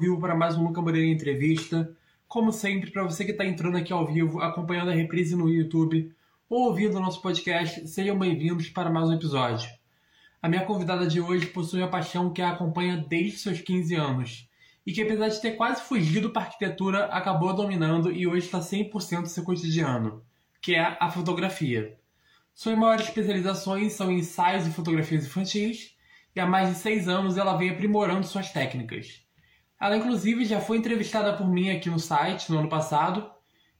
vivo para mais um Luca Moreira Entrevista. Como sempre, para você que está entrando aqui ao vivo, acompanhando a reprise no YouTube ou ouvindo o nosso podcast, sejam bem-vindos para mais um episódio. A minha convidada de hoje possui uma paixão que a acompanha desde seus 15 anos e que, apesar de ter quase fugido para a arquitetura, acabou dominando e hoje está 100% do seu cotidiano, que é a fotografia. Suas maiores especializações são ensaios e fotografias infantis e há mais de seis anos ela vem aprimorando suas técnicas. Ela, inclusive, já foi entrevistada por mim aqui no site no ano passado,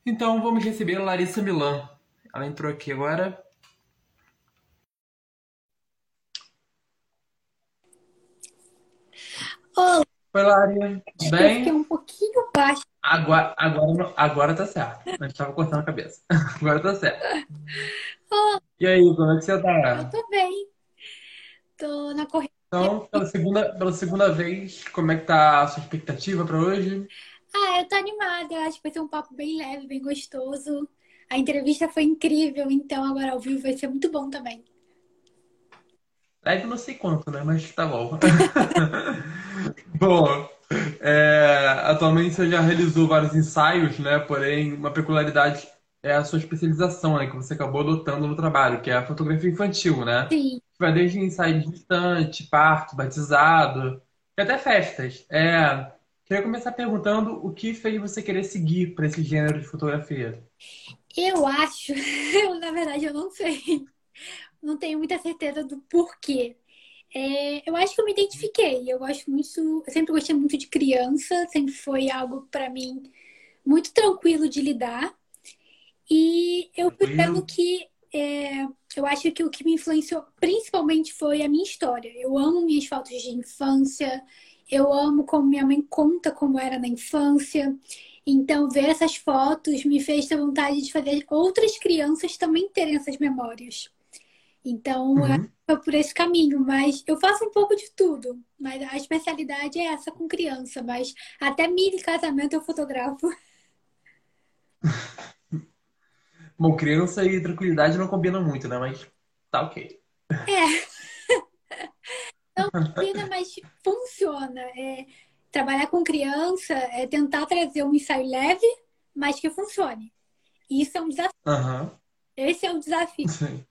então vamos receber a Larissa Milan. Ela entrou aqui agora. Olá. Oi, Lari. Tudo bem? Fiquei um pouquinho baixo. Agora, agora, agora tá certo. A gente tava cortando a cabeça. Agora tá certo. Olá, E aí, como é que você eu tá? tô bem. Tô na corrida. Então, pela segunda, pela segunda vez, como é que tá a sua expectativa para hoje? Ah, eu tô animada. Eu acho que vai ser um papo bem leve, bem gostoso. A entrevista foi incrível, então agora ao vivo vai ser muito bom também. Leve não sei quanto, né? Mas tá bom. Bom, é, atualmente você já realizou vários ensaios, né? Porém, uma peculiaridade é a sua especialização, né? Que você acabou adotando no trabalho, que é a fotografia infantil, né? Sim. Vai desde ensaio de distante, parto, batizado, e até festas. É, queria começar perguntando o que fez você querer seguir para esse gênero de fotografia? Eu acho, eu, na verdade, eu não sei. Não tenho muita certeza do porquê. É, eu acho que eu me identifiquei. Eu gosto muito, eu sempre gostei muito de criança, sempre foi algo para mim muito tranquilo de lidar. E eu Tranquilo? vendo que é, eu acho que o que me influenciou principalmente foi a minha história. Eu amo minhas fotos de infância, eu amo como minha mãe conta como era na infância. Então, ver essas fotos me fez ter vontade de fazer outras crianças também terem essas memórias. Então, é, Uhum. foi por esse caminho, mas eu faço um pouco de tudo. Mas a especialidade é essa com criança, mas até mini casamento eu fotografo. Bom, criança e tranquilidade não combinam muito, né? Mas tá ok. Não combina, mas funciona. É, trabalhar com criança é tentar trazer um ensaio leve, mas que funcione. Isso é um desafio. Aham. Esse é o desafio. Sim.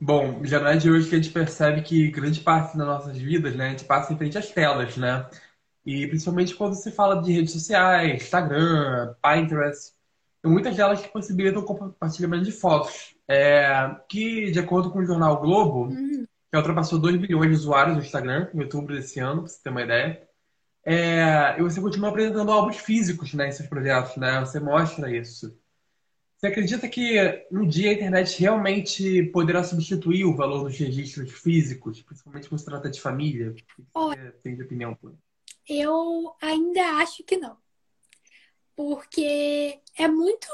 Bom, já não é de hoje que a gente percebe que grande parte das nossas vidas, né, a gente passa em frente às telas, né? E principalmente quando se fala de redes sociais, Instagram, Pinterest, muitas delas que possibilitam o compartilhamento de fotos. É, que, de acordo com o jornal Globo, Uhum. que ultrapassou 2 milhões de usuários no Instagram em outubro desse ano, pra você ter uma ideia, é, e você continua apresentando álbuns físicos, né, em seus projetos, né? Você mostra isso. Você acredita que um dia a internet realmente poderá substituir o valor dos registros físicos, principalmente quando se trata de família? O que você tem de opinião? Eu ainda acho que não. Porque é muito.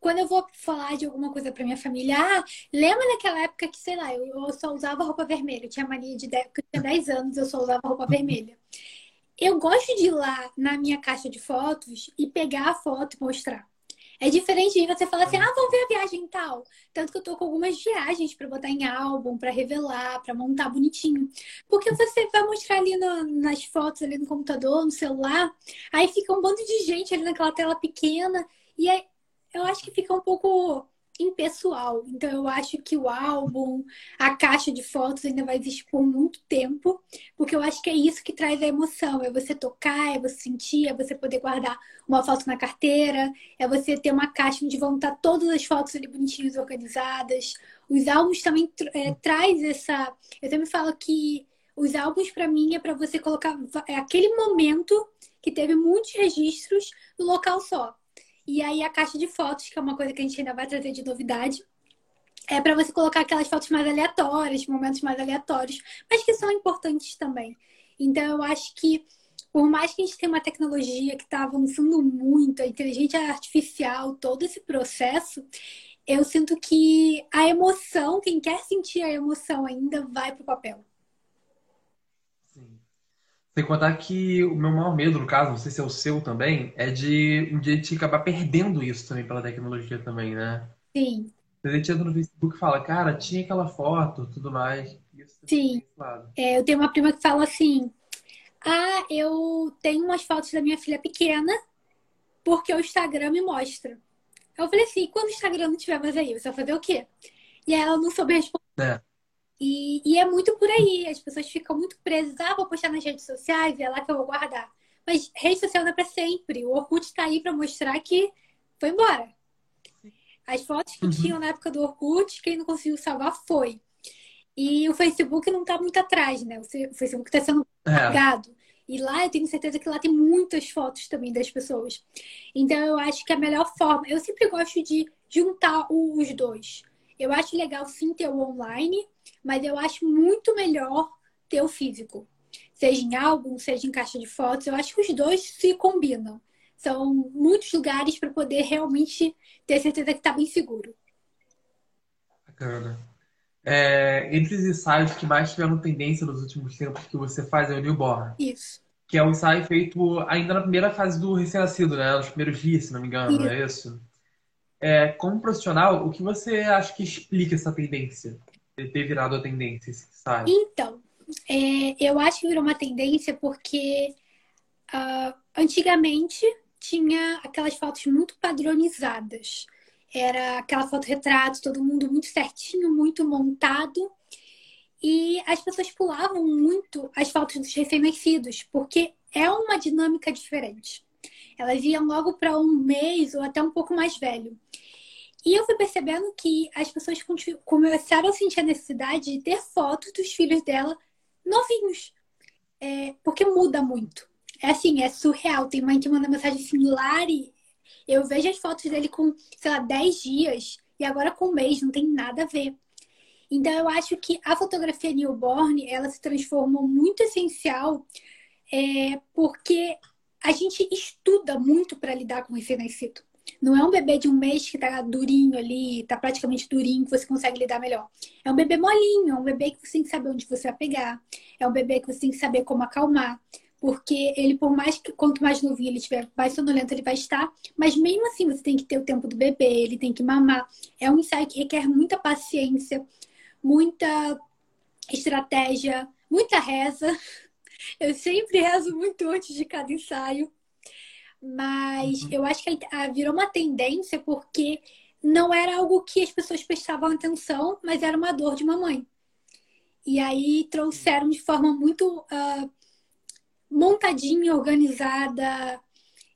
Quando eu vou falar de alguma coisa pra minha família, ah, lembra daquela época que, sei lá, eu eu só usava roupa vermelha. Eu tinha mania de 10, eu tinha 10 anos, eu só usava roupa vermelha. Eu gosto de ir lá na minha caixa de fotos e pegar a foto e mostrar. É diferente de você falar assim, ah, vamos ver a viagem e tal. Tanto que eu tô com algumas viagens pra botar em álbum, pra revelar, pra montar bonitinho. Porque você vai mostrar ali no- nas fotos, ali no computador, no celular, aí fica um bando de gente ali naquela tela pequena, e aí eu acho que fica um pouco impessoal. Então eu acho que o álbum, a caixa de fotos ainda vai existir por muito tempo, porque eu acho que é isso que traz a emoção, é você tocar, é você sentir, é você poder guardar uma foto na carteira, é você ter uma caixa onde vão estar todas as fotos ali bonitinhas, organizadas. Os álbuns também é, traz essa. Eu sempre falo que os álbuns para mim é para você colocar é aquele momento que teve muitos registros no local só. E aí a caixa de fotos, que é uma coisa que a gente ainda vai trazer de novidade, é para você colocar aquelas fotos mais aleatórias, momentos mais aleatórios, mas que são importantes também. Então eu acho que por mais que a gente tenha uma tecnologia que está avançando muito, a inteligência artificial, todo esse processo, eu sinto que a emoção, quem quer sentir a emoção ainda, vai pro papel. Sim. Sem contar que o meu maior medo, no caso, não sei se é o seu também, é de um dia a gente acabar perdendo isso também pela tecnologia também, né? Sim, A gente entra no Facebook e fala, cara, tinha aquela foto, tudo mais. Isso sim. desse lado. É, eu tenho uma prima que fala assim: Ah, eu tenho umas fotos da minha filha pequena, porque o Instagram me mostra. Eu falei assim, quando o Instagram não tiver mais aí, você vai fazer o quê? E aí ela não soube responder. É. E, e, é muito por aí. As pessoas ficam muito presas. Ah, vou postar nas redes sociais, é lá que eu vou guardar. Mas rede social não é pra sempre. O Orkut tá aí pra mostrar que foi embora. As fotos que uhum. tinham na época do Orkut, quem não conseguiu salvar foi. E o Facebook não tá muito atrás, né? O Facebook tá sendo é. pagado. E lá eu tenho certeza que lá tem muitas fotos também das pessoas. Então eu acho que a melhor forma, eu sempre gosto de juntar os dois. Eu acho legal sim ter o online, mas eu acho muito melhor ter o físico. Seja em álbum, seja em caixa de fotos, eu acho que os dois se combinam. São muitos lugares para poder realmente ter certeza que está bem seguro. Bacana. É, entre os ensaios que mais tiveram tendência nos últimos tempos que você faz é o newborn. Isso. Que é um ensaio feito ainda na primeira fase do recém-nascido, né? Nos primeiros dias, se não me engano, isso. não é isso? É, como profissional, o que você acha que explica essa tendência? Ter virado a tendência, ensaio? Então, é, eu acho que virou uma tendência porque uh, antigamente tinha aquelas fotos muito padronizadas. Era aquela foto retrato, todo mundo muito certinho, muito montado. E as pessoas pulavam muito as fotos dos recém-nascidos, porque é uma dinâmica diferente. Elas iam logo para um mês ou até um pouco mais velho. E eu fui percebendo que as pessoas começaram a sentir a necessidade de ter fotos dos filhos dela novinhos. É, porque muda muito. É assim, é surreal. Tem mãe que manda mensagem similar e eu vejo as fotos dele com, sei lá, 10 dias e agora com um mês, não tem nada a ver. Então eu acho que a fotografia newborn, ela se transformou muito essencial é, porque a gente estuda muito para lidar com o recém-nascido. Não é um bebê de um mês que tá durinho ali, tá praticamente durinho, que você consegue lidar melhor. É um bebê molinho, é um bebê que você tem que saber onde você vai pegar. É um bebê que você tem que saber como acalmar porque ele, por mais que quanto mais novinho ele estiver, mais sonolento ele vai estar, mas mesmo assim você tem que ter o tempo do bebê, ele tem que mamar. É um ensaio que requer muita paciência, muita estratégia, muita reza. Eu sempre rezo muito antes de cada ensaio, mas uhum. eu acho que virou uma tendência porque não era algo que as pessoas prestavam atenção, mas era uma dor de mamãe. E aí trouxeram de forma muito uh, montadinha, organizada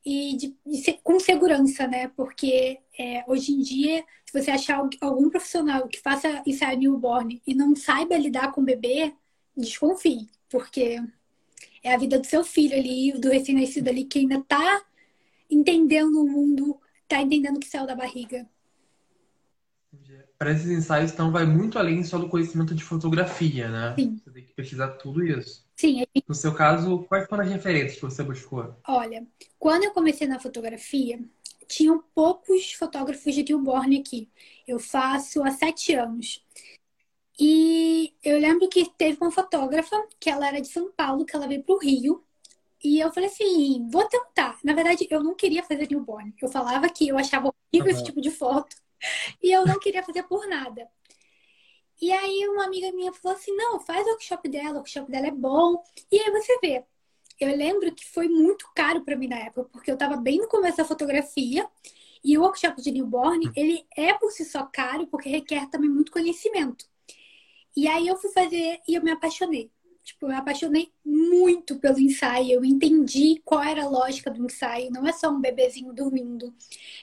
e de, de, com segurança, né? Porque é, hoje em dia, se você achar algum profissional que faça ensaio newborn e não saiba lidar com o bebê, desconfie, porque é a vida do seu filho ali, do recém-nascido ali, que ainda tá entendendo o mundo, tá entendendo que saiu da barriga. Para esses ensaios, então, vai muito além só do conhecimento de fotografia, né? Sim. Você tem que pesquisar tudo isso. Sim. No seu caso, quais foram as referências que você buscou? Olha, quando eu comecei na fotografia, tinham poucos fotógrafos de newborn aqui. Eu faço há sete anos. E eu lembro que teve uma fotógrafa, que ela era de São Paulo, que ela veio para o Rio. E eu falei assim, vou tentar. Na verdade, eu não queria fazer newborn. Eu falava que eu achava horrível uhum. esse tipo de foto. E eu não queria fazer por nada. E aí uma amiga minha falou assim: não, faz o workshop dela, o workshop dela é bom. E aí você vê. Eu lembro que foi muito caro para mim na época, porque eu estava bem no começo da fotografia. E o workshop de newborn, ele é por si só caro, porque requer também muito conhecimento. E aí eu fui fazer e eu me apaixonei. Tipo, eu me apaixonei muito pelo ensaio. Eu entendi qual era a lógica do ensaio. Não é só um bebezinho dormindo.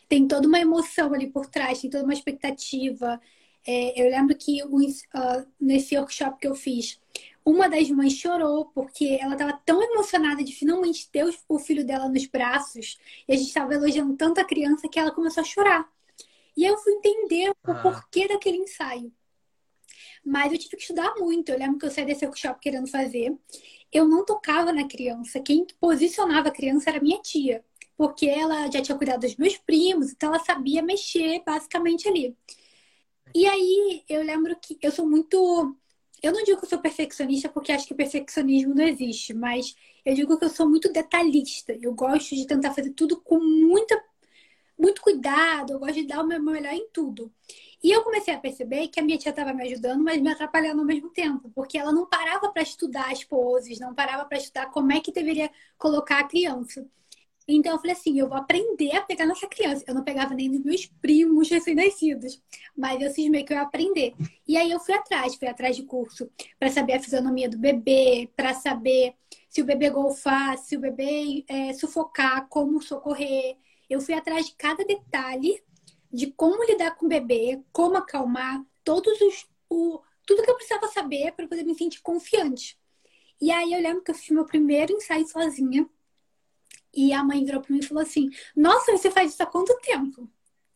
Tem toda uma emoção ali por trás, tem toda uma expectativa. É, eu lembro que uh, nesse workshop que eu fiz, uma das mães chorou porque ela estava tão emocionada de finalmente ter o filho dela nos braços e a gente estava elogiando tanto a criança que ela começou a chorar. E eu fui entender o ah. porquê daquele ensaio. Mas eu tive que estudar muito. Eu lembro que eu saí desse workshop querendo fazer. Eu não tocava na criança. Quem posicionava a criança era minha tia. Porque ela já tinha cuidado dos meus primos, então ela sabia mexer basicamente ali. E aí eu lembro que eu sou muito. Eu não digo que eu sou perfeccionista porque acho que perfeccionismo não existe, mas eu digo que eu sou muito detalhista. Eu gosto de tentar fazer tudo com muita, muito cuidado, eu gosto de dar o meu melhor em tudo. E eu comecei a perceber que a minha tia estava me ajudando, mas me atrapalhando ao mesmo tempo, porque ela não parava para estudar as poses, não parava para estudar como é que deveria colocar a criança. Então eu falei assim, eu vou aprender a pegar nessa criança. Eu não pegava nem dos meus primos recém-nascidos, mas eu cismei que eu ia aprender. E aí eu fui atrás, fui atrás de curso para saber a fisionomia do bebê, para saber se o bebê golfar, se o bebê é, sufocar, como socorrer. Eu fui atrás de cada detalhe de como lidar com o bebê, como acalmar, todos os o, tudo que eu precisava saber para poder me sentir confiante. E aí eu lembro que eu fiz meu primeiro ensaio sozinha e a mãe virou para mim e falou assim: Nossa, você faz isso há quanto tempo?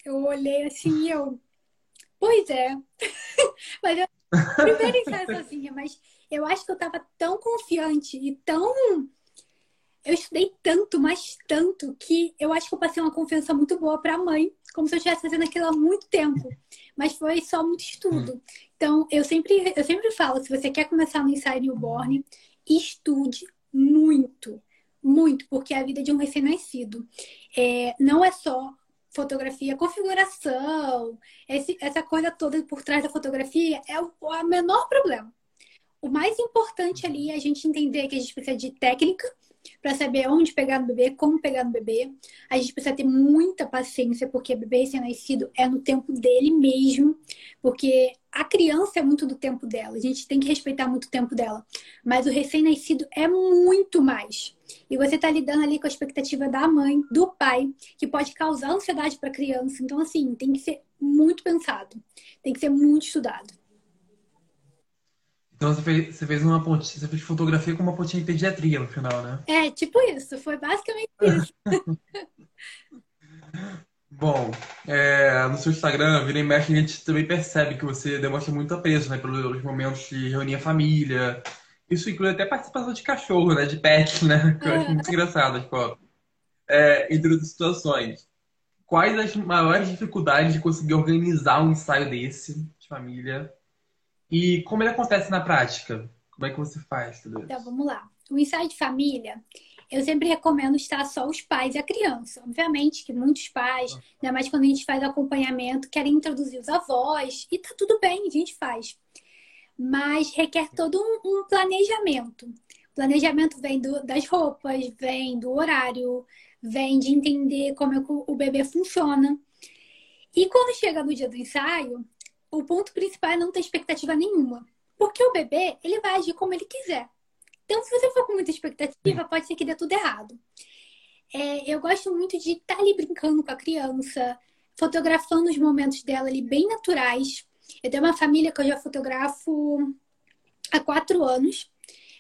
Eu olhei assim e eu. Pois é. mas eu primeiro ensaio sozinha, mas eu acho que eu tava tão confiante e tão. Eu estudei tanto, mas tanto, que eu acho que eu passei uma confiança muito boa para a mãe, como se eu estivesse fazendo aquilo há muito tempo. Mas foi só muito estudo. Então, eu sempre, eu sempre falo: se você quer começar no ensaio newborn, estude muito muito, porque é a vida de um recém-nascido. É, não é só fotografia, configuração, esse, essa coisa toda por trás da fotografia é o, o menor problema. O mais importante ali é a gente entender que a gente precisa de técnica, para saber onde pegar no bebê, como pegar no bebê. A gente precisa ter muita paciência, porque bebê recém-nascido é no tempo dele mesmo, porque a criança é muito do tempo dela, a gente tem que respeitar muito o tempo dela. Mas o recém-nascido é muito mais. E você está lidando ali com a expectativa da mãe, do pai, que pode causar ansiedade para a criança. Então, assim, tem que ser muito pensado, tem que ser muito estudado. Então você fez, você fez uma pontinha, você fez fotografia com uma pontinha de pediatria no final, né? É, tipo isso, foi basicamente isso. Bom, é, no seu Instagram, vira e mexe, a gente também percebe que você demonstra muito apreço, né? Pelos momentos de reunir a família. Isso inclui até participação de cachorro, né? De pet, né? Que eu acho muito engraçado fotos. É, entre outras situações. Quais as maiores dificuldades de conseguir organizar um ensaio desse de família? E como ele acontece na prática? Como é que você faz tudo isso? Então, vamos lá. O ensaio de família, eu sempre recomendo estar só os pais e a criança. Obviamente que muitos pais, ah. ainda mais quando a gente faz acompanhamento, querem introduzir os avós, e tá tudo bem, a gente faz. Mas requer todo um, um planejamento. O planejamento vem do, das roupas, vem do horário, vem de entender como é o bebê funciona. E quando chega no dia do ensaio, o ponto principal é não ter expectativa nenhuma. Porque o bebê, ele vai agir como ele quiser. Então, se você for com muita expectativa, pode ser que dê tudo errado. É, eu gosto muito de estar tá ali brincando com a criança, fotografando os momentos dela ali bem naturais. Eu tenho uma família que eu já fotografo há quatro anos.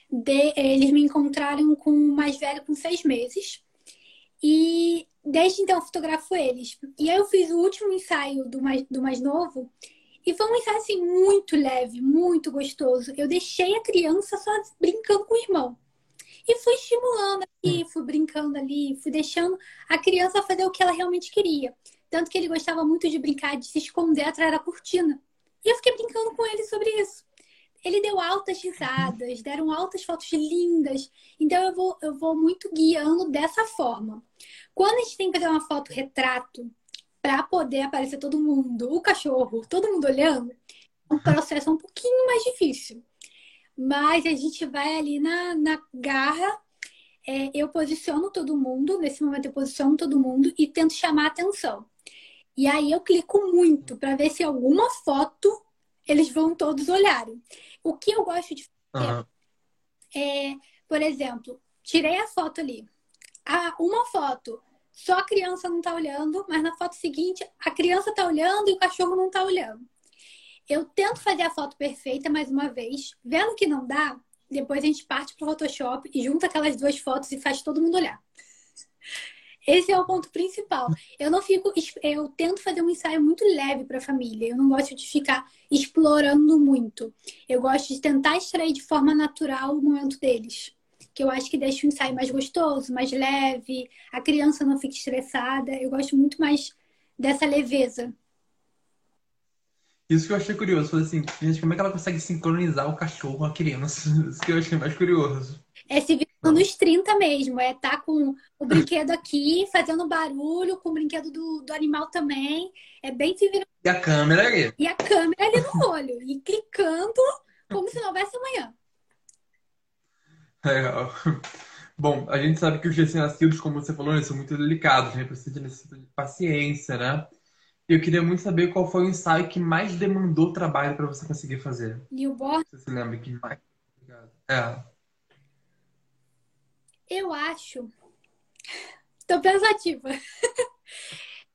De, eles me encontraram com o mais velho com seis meses. E desde então eu fotografo eles. E aí eu fiz o último ensaio do mais, do mais novo e foi um ensaio assim muito leve, muito gostoso. Eu deixei a criança só brincando com o irmão. E fui estimulando aqui, hum. fui brincando ali, fui deixando a criança fazer o que ela realmente queria. Tanto que ele gostava muito de brincar, de se esconder atrás da cortina. E eu fiquei brincando com ele sobre isso. Ele deu altas risadas, deram altas fotos lindas. Então eu vou, eu vou muito guiando dessa forma. Quando a gente tem que fazer uma foto retrato, para poder aparecer todo mundo, o cachorro, todo mundo olhando, o processo é um pouquinho mais difícil. Mas a gente vai ali na, na garra, é, eu posiciono todo mundo, nesse momento eu posiciono todo mundo e tento chamar a atenção. E aí eu clico muito para ver se alguma foto eles vão todos olharem. O que eu gosto de fazer uhum. é, por exemplo, tirei a foto ali. Ah, uma foto só a criança não está olhando, mas na foto seguinte a criança está olhando e o cachorro não está olhando. Eu tento fazer a foto perfeita mais uma vez, vendo que não dá, depois a gente parte para o Photoshop e junta aquelas duas fotos e faz todo mundo olhar. Esse é o ponto principal. Eu não fico, eu tento fazer um ensaio muito leve para a família. Eu não gosto de ficar explorando muito. Eu gosto de tentar extrair de forma natural o momento deles que eu acho que deixa o ensaio mais gostoso, mais leve, a criança não fica estressada. Eu gosto muito mais dessa leveza. Isso que eu achei curioso. Falei assim, gente, como é que ela consegue sincronizar o cachorro com a criança? Isso que eu achei mais curioso. É se virando nos 30 mesmo. É tá com o brinquedo aqui, fazendo barulho, com o brinquedo do, do animal também. É bem se virando. E a câmera ali. E a câmera ali no olho. E clicando como se não houvesse amanhã. Legal. Bom, a gente sabe que os recém-nascidos, como você falou, são muito delicados, né? Precisa de paciência, né? Eu queria muito saber qual foi o ensaio que mais demandou trabalho para você conseguir fazer. Newborn? Você se lembra que mais? É. Eu acho. Tô pensativa.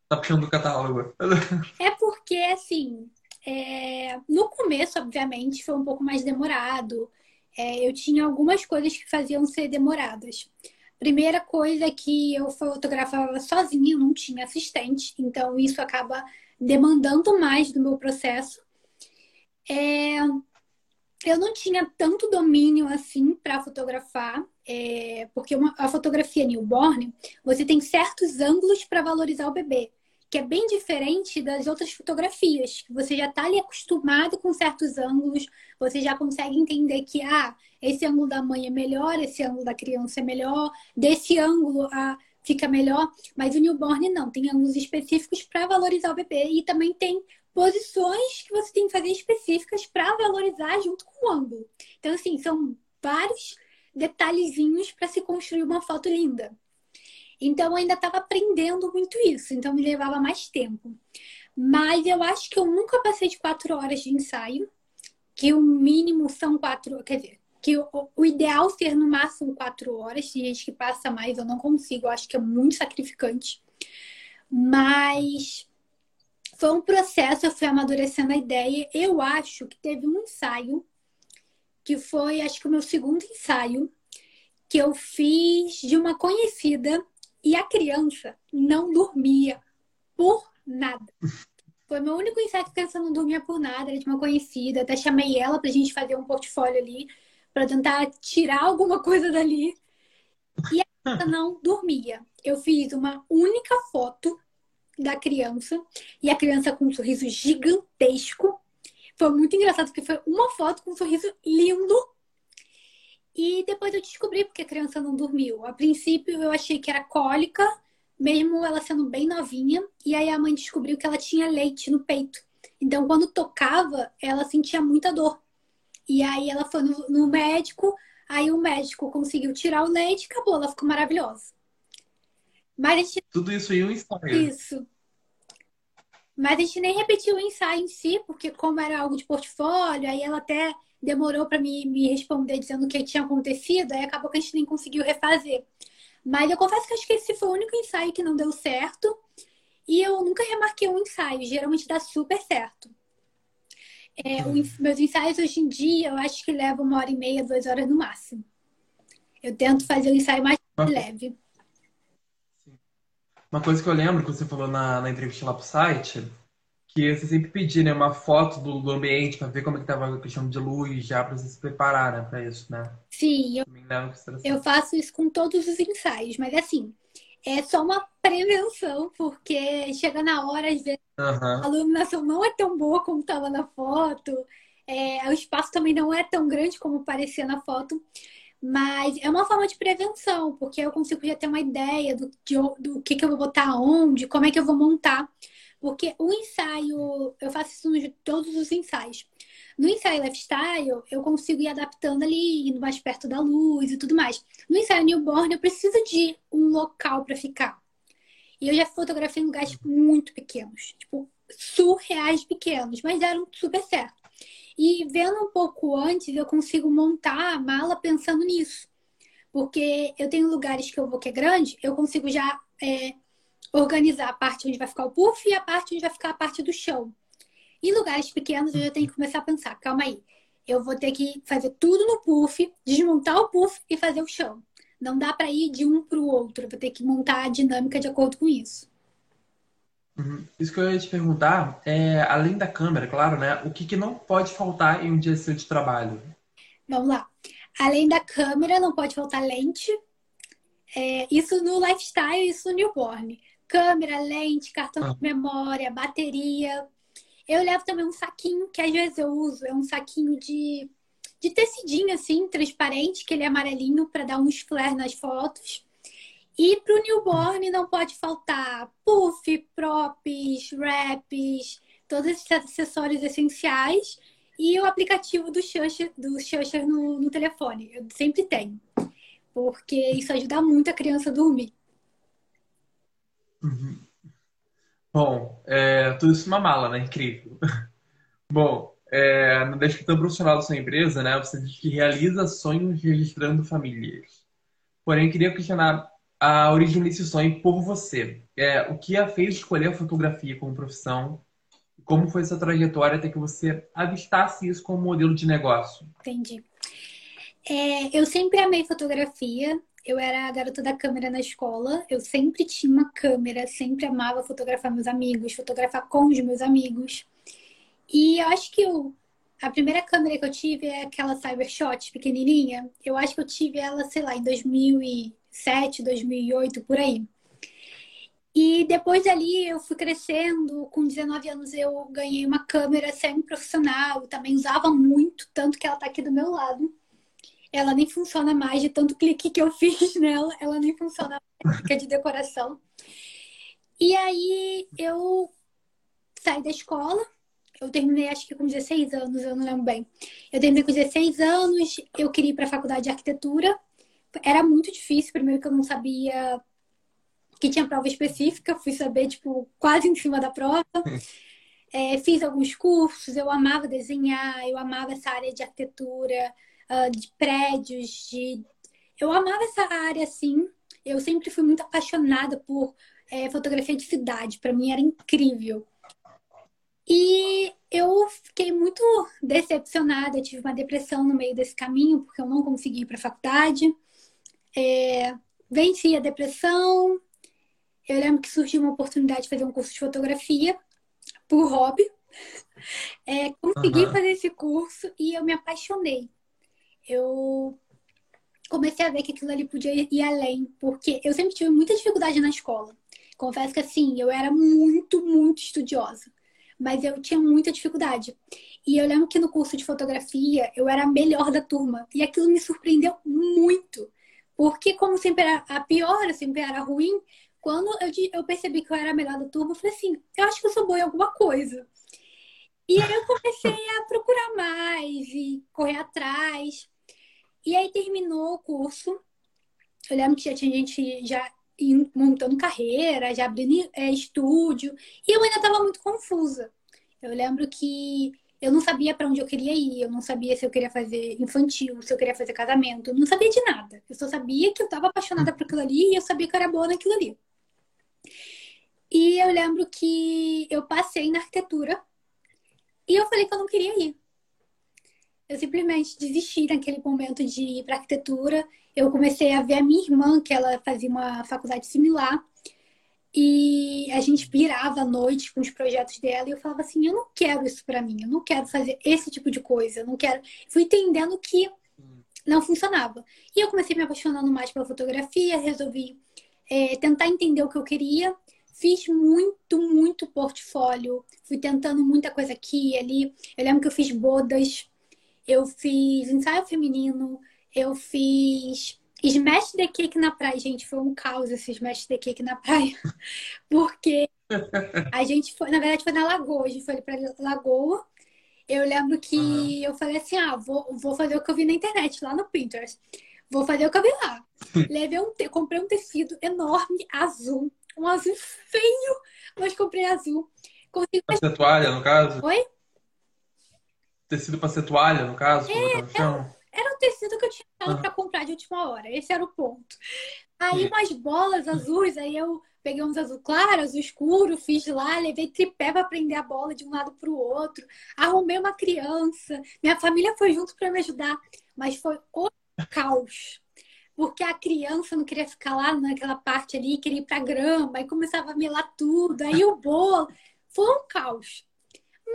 Tá puxando o catálogo. É porque, assim, é... no começo, obviamente, foi um pouco mais demorado. É, eu tinha algumas coisas que faziam ser demoradas. Primeira coisa que eu fotografava sozinha, não tinha assistente, então isso acaba demandando mais do meu processo. É, eu não tinha tanto domínio assim para fotografar, é, porque uma, a fotografia newborn, você tem certos ângulos para valorizar o bebê, que é bem diferente das outras fotografias. Você já está ali acostumado com certos ângulos, você já consegue entender que ah, esse ângulo da mãe é melhor, esse ângulo da criança é melhor, desse ângulo ah, fica melhor, mas o newborn não, tem ângulos específicos para valorizar o bebê e também tem posições que você tem que fazer específicas para valorizar junto com o ângulo. Então, assim, são vários detalhezinhos para se construir uma foto linda. Então, eu ainda estava aprendendo muito isso, então me levava mais tempo. Mas eu acho que eu nunca passei de quatro horas de ensaio, que o mínimo são quatro, quer dizer, que o, o ideal ser no máximo quatro horas. Tem gente que passa mais, eu não consigo, eu acho que é muito sacrificante. Mas foi um processo, eu fui amadurecendo a ideia. Eu acho que teve um ensaio, que foi, acho que o meu segundo ensaio, que eu fiz de uma conhecida e a criança não dormia por nada. Foi meu único ensaio que a criança não dormia por nada, era de uma conhecida. Até chamei ela pra gente fazer um portfólio ali para tentar tirar alguma coisa dali. E ela não dormia. Eu fiz uma única foto da criança e a criança com um sorriso gigantesco. Foi muito engraçado porque foi uma foto com um sorriso lindo. E depois eu descobri porque a criança não dormiu. A princípio eu achei que era cólica, mesmo ela sendo bem novinha, e aí a mãe descobriu que ela tinha leite no peito. Então quando tocava, ela sentia muita dor. E aí ela foi no, no médico, aí o médico conseguiu tirar o leite e acabou, ela ficou maravilhosa. Mas gente... Tudo isso em um ensaio. Isso. Mas a gente nem repetiu o ensaio em si, porque como era algo de portfólio, aí ela até demorou para me, me responder dizendo o que tinha acontecido, aí acabou que a gente nem conseguiu refazer. Mas eu confesso que acho que esse foi o único ensaio que não deu certo. E eu nunca remarquei um ensaio, geralmente dá super certo. É, meus ensaios hoje em dia, eu acho que levam uma hora e meia, duas horas no máximo. Eu tento fazer o ensaio mais leve. Uma coisa que eu lembro que você falou na, na entrevista lá pro site, que você sempre pedia né, uma foto do, do ambiente para ver como é que tava a questão de luz, já para você se preparar né, para isso, né? Sim, eu, eu faço isso com todos os ensaios, mas assim, é só uma prevenção, porque chega na hora, às vezes, uhum. a iluminação não é tão boa como estava na foto, é, o espaço também não é tão grande como parecia na foto, mas é uma forma de prevenção, porque eu consigo já ter uma ideia do, de, do que, que eu vou botar onde, como é que eu vou montar. Porque o ensaio, eu faço isso em todos os ensaios. No ensaio lifestyle, eu consigo ir adaptando ali, indo mais perto da luz e tudo mais. No ensaio newborn, eu preciso de um local para ficar. E eu já fotografei em lugares muito pequenos, tipo, surreais pequenos, mas deram super certo. E vendo um pouco antes, eu consigo montar a mala pensando nisso. Porque eu tenho lugares que eu vou que é grande, eu consigo já é, organizar a parte onde vai ficar o puff e a parte onde vai ficar a parte do chão. Em lugares pequenos, eu já tenho que começar a pensar, calma aí, eu vou ter que fazer tudo no puff, desmontar o puff e fazer o chão. Não dá para ir de um para o outro, eu vou ter que montar a dinâmica de acordo com isso. Uhum. Isso que eu ia te perguntar, é, além da câmera, claro, né? O que, que não pode faltar em um dia seu de trabalho? Vamos lá. Além da câmera, não pode faltar lente. É, isso no lifestyle, isso no newborn. Câmera, lente, cartão ah. de memória, bateria, eu levo também um saquinho que às vezes eu uso, é um saquinho de de tecidinho assim, transparente, que ele é amarelinho para dar uns flare nas fotos. E para o newborn não pode faltar puff, props, wraps, todos esses acessórios essenciais e o aplicativo do Xuxa, do Xuxa no, no telefone. Eu sempre tenho, porque isso ajuda muito a criança a dormir. Uhum. Bom, é, tudo isso numa mala, né? Incrível. Bom, é, na descrição profissional da sua empresa, né, você diz que realiza sonhos registrando famílias. Porém, queria questionar a origem desse sonho por você. É, o que a fez escolher a fotografia como profissão? Como foi essa trajetória até que você avistasse isso como modelo de negócio? Entendi. É, eu sempre amei fotografia. Eu era a garota da câmera na escola. Eu sempre tinha uma câmera, sempre amava fotografar meus amigos, fotografar com os meus amigos. E eu acho que eu, a primeira câmera que eu tive é aquela Cybershot pequenininha. Eu acho que eu tive ela, sei lá, em 2007, 2008, por aí. E depois dali eu fui crescendo, com 19 anos eu ganhei uma câmera semi-profissional, também usava muito, tanto que ela tá aqui do meu lado. Ela nem funciona mais, de tanto clique que eu fiz nela, ela nem funciona mais, fica de decoração. E aí eu saí da escola, eu terminei acho que com 16 anos, eu não lembro bem. Eu terminei com 16 anos, eu queria ir para a faculdade de arquitetura. Era muito difícil, primeiro que eu não sabia que tinha prova específica, fui saber, tipo, quase em cima da prova. É, fiz alguns cursos, eu amava desenhar, eu amava essa área de arquitetura, uh, de prédios, de... Eu amava essa área, assim. Eu sempre fui muito apaixonada por é, fotografia de cidade, para mim era incrível. E eu fiquei muito decepcionada, tive uma depressão no meio desse caminho, porque eu não consegui ir para a faculdade. É, venci a depressão. Eu lembro que surgiu uma oportunidade de fazer um curso de fotografia por hobby. É, consegui uhum. fazer esse curso e eu me apaixonei. Eu comecei a ver que aquilo ali podia ir além, porque eu sempre tive muita dificuldade na escola. Confesso que assim, eu era muito, muito estudiosa mas eu tinha muita dificuldade. E eu lembro que no curso de fotografia eu era a melhor da turma. E aquilo me surpreendeu muito. Porque, como sempre era a pior, sempre era ruim, quando eu, eu percebi que eu era a melhor da turma, eu falei assim: eu acho que eu sou boa em alguma coisa. E aí eu comecei a procurar mais e correr atrás. E aí terminou o curso. Eu lembro que já tinha gente já montando carreira, já abrindo é, estúdio, e eu ainda estava muito confusa. Eu lembro que eu não sabia para onde eu queria ir, eu não sabia se eu queria fazer infantil, se eu queria fazer casamento, eu não sabia de nada. Eu só sabia que eu estava apaixonada por aquilo ali e eu sabia que eu era boa naquilo ali. E eu lembro que eu passei na arquitetura e eu falei que eu não queria ir. Eu simplesmente desisti naquele momento de ir para arquitetura. Eu comecei a ver a minha irmã, que ela fazia uma faculdade similar, e a gente virava à noite com os projetos dela e eu falava assim: eu não quero isso para mim, eu não quero fazer esse tipo de coisa, eu não quero. Fui entendendo que não funcionava. E eu comecei me apaixonando mais pela fotografia, resolvi é, tentar entender o que eu queria. Fiz muito, muito portfólio, fui tentando muita coisa aqui e ali. Eu lembro que eu fiz bodas, eu fiz ensaio feminino, eu fiz smash the cake na praia. Gente, foi um caos esse smash the cake na praia. Porque a gente foi, na verdade, foi na Lagoa. A gente foi pra Lagoa. Eu lembro que uhum. eu falei assim: ah, vou, vou fazer o que eu vi na internet, lá no Pinterest. Vou fazer o que eu vi lá. Levei um, comprei um tecido enorme, azul. Um azul feio, mas comprei azul. Consegui... Essa toalha, no caso? Oi? Tecido para ser toalha, no caso? É, era, era um tecido que eu tinha para comprar de última hora. Esse era o ponto. Aí Sim. umas bolas azuis, aí eu peguei uns azul claro, azul escuro, fiz lá, levei tripé para prender a bola de um lado para o outro, arrumei uma criança, minha família foi junto para me ajudar, mas foi o caos. Porque a criança não queria ficar lá naquela parte ali, queria ir pra grama, aí começava a melar tudo, aí o bolo. Foi um caos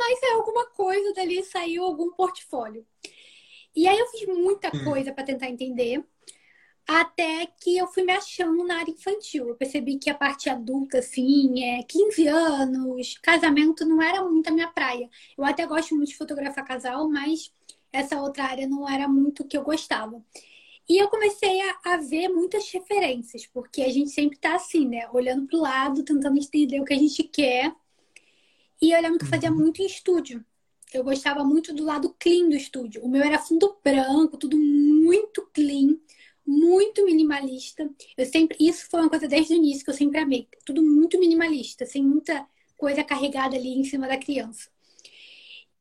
mas é alguma coisa dali saiu algum portfólio. E aí eu fiz muita hum. coisa para tentar entender, até que eu fui me achando na área infantil. Eu percebi que a parte adulta, assim, é 15 anos, casamento não era muito a minha praia. Eu até gosto muito de fotografar casal, mas essa outra área não era muito o que eu gostava. E eu comecei a, a, ver muitas referências, porque a gente sempre tá assim, né? Olhando pro lado, tentando entender o que a gente quer. E eu lembro que eu fazia uhum. muito em estúdio. Eu gostava muito do lado clean do estúdio. O meu era fundo branco, tudo muito clean, muito minimalista. Eu sempre, isso foi uma coisa desde o início que eu sempre amei. Tudo muito minimalista, sem muita coisa carregada ali em cima da criança.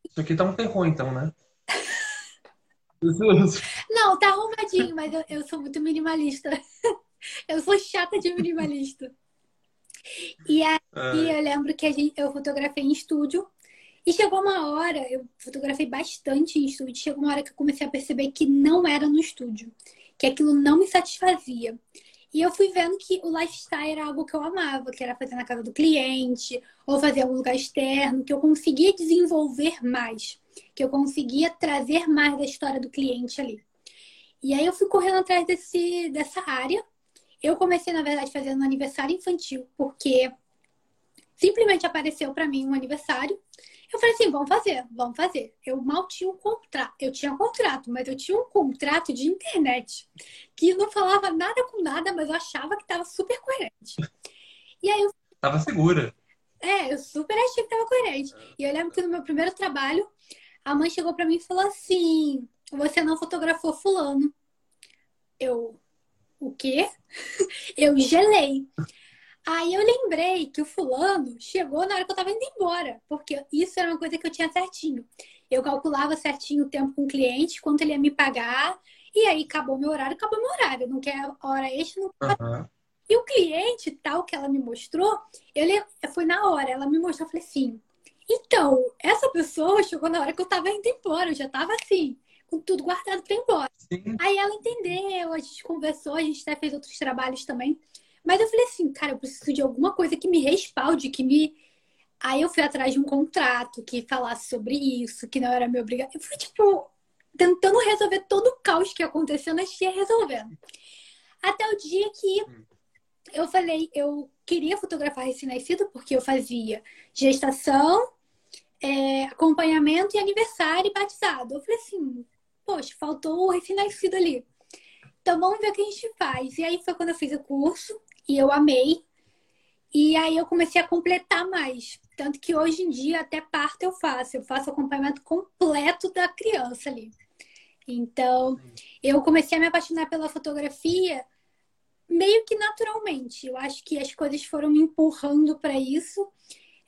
Isso aqui tá um terror, então, né? Não, tá arrumadinho, mas eu, eu sou muito minimalista. Eu sou chata de minimalista. E aí eu lembro que a gente, eu fotografei em estúdio. E chegou uma hora, eu fotografei bastante em estúdio, chegou uma hora que eu comecei a perceber que não era no estúdio, que aquilo não me satisfazia. E eu fui vendo que o lifestyle era algo que eu amava, que era fazer na casa do cliente, ou fazer em algum lugar externo, que eu conseguia desenvolver mais que eu conseguia trazer mais da história do cliente ali. E aí eu fui correndo atrás desse, dessa área. Eu comecei, na verdade, fazendo um aniversário infantil, porque simplesmente apareceu para mim um aniversário. Eu falei assim, vamos fazer, vamos fazer. Eu mal tinha um contrato. Eu tinha um contrato, mas eu tinha um contrato de internet que não falava nada com nada, mas eu achava que estava super coerente. E aí eu... Tava segura. É, eu super achei que estava coerente. E eu lembro que no meu primeiro trabalho, a mãe chegou para mim e falou assim: Você não fotografou Fulano. Eu, o quê? eu gelei. Aí eu lembrei que o fulano chegou na hora que eu tava indo embora, porque isso era uma coisa que eu tinha certinho. Eu calculava certinho o tempo com o cliente, quanto ele ia me pagar, e aí acabou meu horário, acabou meu horário. Não quer hora extra, não uhum. E o cliente, tal que ela me mostrou, ele foi na hora, ela me mostrou, eu falei assim, então, essa pessoa chegou na hora que eu tava indo embora, eu já tava assim, com tudo guardado pra ir embora. Sim. Aí ela entendeu, a gente conversou, a gente até fez outros trabalhos também. Mas eu falei assim, cara, eu preciso de alguma coisa que me respalde, que me. Aí eu fui atrás de um contrato que falasse sobre isso, que não era meu obrigação. Eu fui, tipo, tentando resolver todo o caos que aconteceu na tia resolvendo. Até o dia que hum. eu falei, eu queria fotografar recém-nascido porque eu fazia gestação, é, acompanhamento e aniversário e batizado. Eu falei assim, poxa, faltou o recém-nascido ali. Então vamos ver o que a gente faz. E aí foi quando eu fiz o curso e eu amei. E aí eu comecei a completar mais. Tanto que hoje em dia até parto eu faço. Eu faço acompanhamento completo da criança ali. Então, eu comecei a me apaixonar pela fotografia meio que naturalmente. Eu acho que as coisas foram me empurrando para isso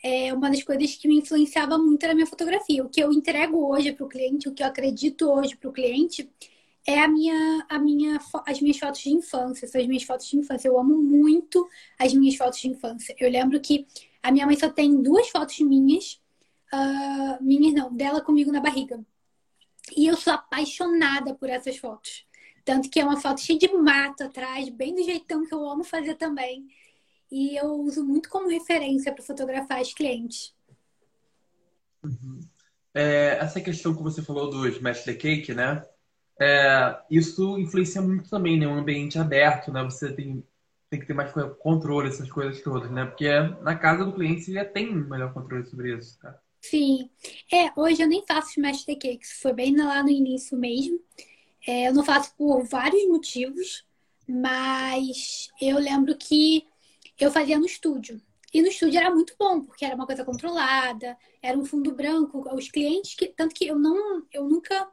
é uma das coisas que me influenciava muito na minha fotografia. O que eu entrego hoje para o cliente, o que eu acredito hoje para o cliente, é a minha, a minha, as minhas fotos de infância. São as minhas fotos de infância. Eu amo muito as minhas fotos de infância. Eu lembro que a minha mãe só tem duas fotos minhas, uh, minhas não, dela comigo na barriga. E eu sou apaixonada por essas fotos. Tanto que é uma foto cheia de mato atrás, bem do jeitão que eu amo fazer também e eu uso muito como referência para fotografar os clientes. Uhum. É, essa questão que você falou do Smash the Cake, né? É, isso influencia muito também, né? Um ambiente aberto, né? Você tem, tem que ter mais controle, essas coisas todas, né? Porque na casa do cliente você já tem um melhor controle sobre isso, tá? Sim. É, hoje eu nem faço Smash the Cakes. Foi bem lá no início mesmo. É, eu não faço por vários motivos, mas eu lembro que eu fazia no estúdio. E no estúdio era muito bom, porque era uma coisa controlada, era um fundo branco. Os clientes que. Tanto que eu não. Eu nunca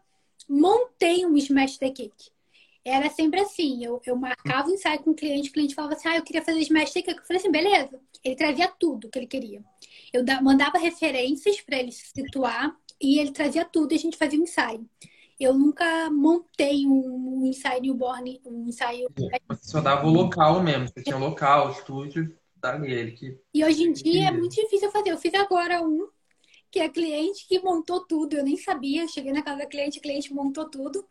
montei um smash the cake. Era sempre assim, eu, eu marcava o ensaio com o cliente, o cliente falava assim, ah, eu queria fazer smash the cake. Eu falei assim, beleza. Ele trazia tudo que ele queria. Eu mandava referências para ele se situar e ele trazia tudo e a gente fazia um ensaio. Eu nunca montei um, um ensaio newborn, um ensaio. Você só dava o local mesmo, você tinha local, estúdio, dali que. E hoje em dia é muito difícil fazer. Eu fiz agora um, que é cliente que montou tudo. Eu nem sabia. cheguei na casa da cliente, o cliente montou tudo.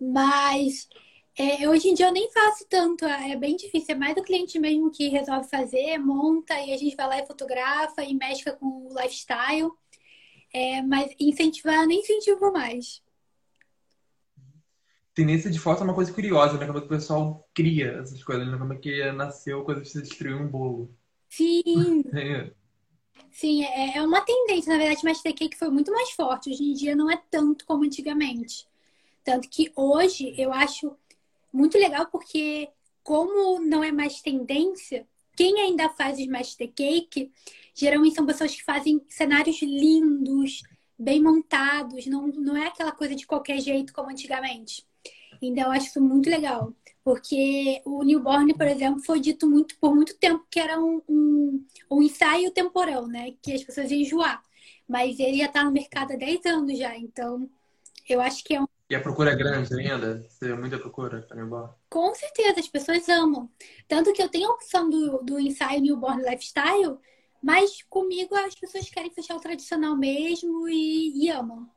Mas é, hoje em dia eu nem faço tanto, é bem difícil. É mais o cliente mesmo que resolve fazer, monta e a gente vai lá e fotografa e mexe com o lifestyle. É, mas incentivar, nem incentivo mais tendência de foto é uma coisa curiosa, né? Como é que o pessoal cria essas coisas, né? Como é que nasceu coisa de destruir um bolo. Sim! É. Sim, é, é uma tendência. Na verdade, Master Cake foi muito mais forte. Hoje em dia não é tanto como antigamente. Tanto que hoje eu acho muito legal porque, como não é mais tendência, quem ainda faz os Master Cake geralmente são pessoas que fazem cenários lindos, bem montados, não, não é aquela coisa de qualquer jeito como antigamente. Então, eu acho isso muito legal. Porque o newborn, por exemplo, foi dito muito por muito tempo que era um, um, um ensaio temporal, né? Que as pessoas iam enjoar. Mas ele já está no mercado há 10 anos já, então eu acho que é um. E a procura é grande ainda? Você vê muita procura para newborn? Com certeza, as pessoas amam. Tanto que eu tenho a opção do, do ensaio newborn lifestyle, mas comigo as pessoas querem fechar o tradicional mesmo e, e amam.